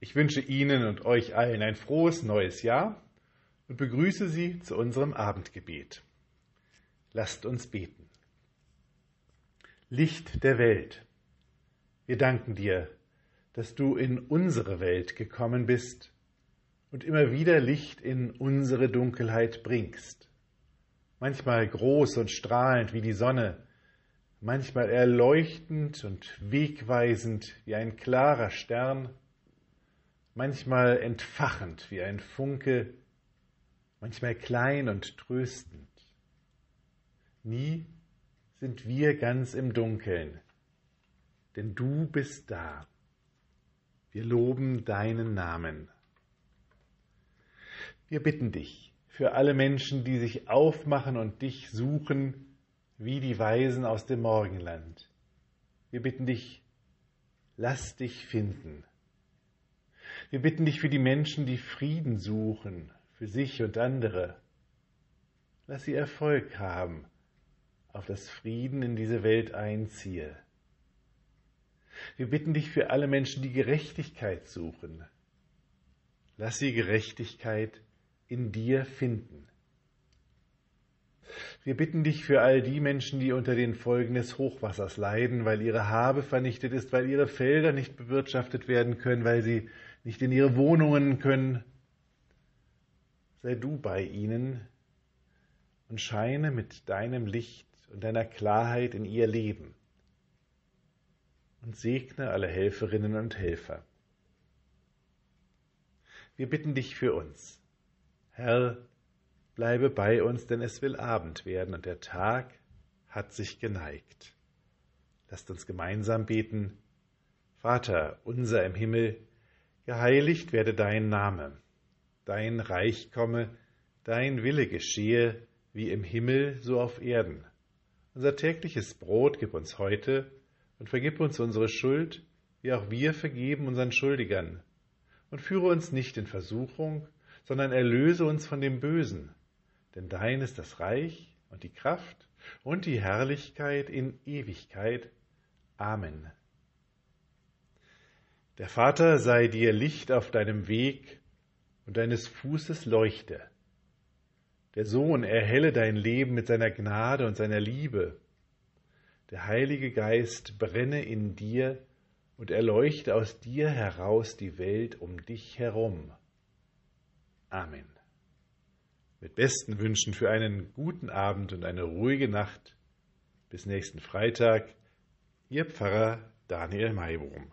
Ich wünsche Ihnen und euch allen ein frohes neues Jahr und begrüße Sie zu unserem Abendgebet. Lasst uns beten. Licht der Welt, wir danken dir, dass du in unsere Welt gekommen bist und immer wieder Licht in unsere Dunkelheit bringst. Manchmal groß und strahlend wie die Sonne, manchmal erleuchtend und wegweisend wie ein klarer Stern, manchmal entfachend wie ein Funke, manchmal klein und tröstend. Nie sind wir ganz im Dunkeln, denn du bist da. Wir loben deinen Namen. Wir bitten dich für alle Menschen, die sich aufmachen und dich suchen, wie die Weisen aus dem Morgenland. Wir bitten dich, lass dich finden. Wir bitten dich für die Menschen, die Frieden suchen, für sich und andere. Lass sie Erfolg haben, auf das Frieden in diese Welt einziehe. Wir bitten dich für alle Menschen, die Gerechtigkeit suchen. Lass sie Gerechtigkeit in dir finden. Wir bitten dich für all die Menschen, die unter den Folgen des Hochwassers leiden, weil ihre Habe vernichtet ist, weil ihre Felder nicht bewirtschaftet werden können, weil sie nicht in ihre Wohnungen können. Sei du bei ihnen und scheine mit deinem Licht und deiner Klarheit in ihr Leben und segne alle Helferinnen und Helfer. Wir bitten dich für uns. Herr, bleibe bei uns, denn es will Abend werden und der Tag hat sich geneigt. Lasst uns gemeinsam beten. Vater unser im Himmel, geheiligt werde dein Name, dein Reich komme, dein Wille geschehe, wie im Himmel so auf Erden. Unser tägliches Brot gib uns heute und vergib uns unsere Schuld, wie auch wir vergeben unseren Schuldigern. Und führe uns nicht in Versuchung, sondern erlöse uns von dem Bösen. Denn dein ist das Reich und die Kraft und die Herrlichkeit in Ewigkeit. Amen. Der Vater sei dir Licht auf deinem Weg und deines Fußes Leuchte. Der Sohn erhelle dein Leben mit seiner Gnade und seiner Liebe der Heilige Geist brenne in dir und erleuchte aus dir heraus die Welt um dich herum. Amen. Mit besten Wünschen für einen guten Abend und eine ruhige Nacht. Bis nächsten Freitag, Ihr Pfarrer Daniel Maibohm.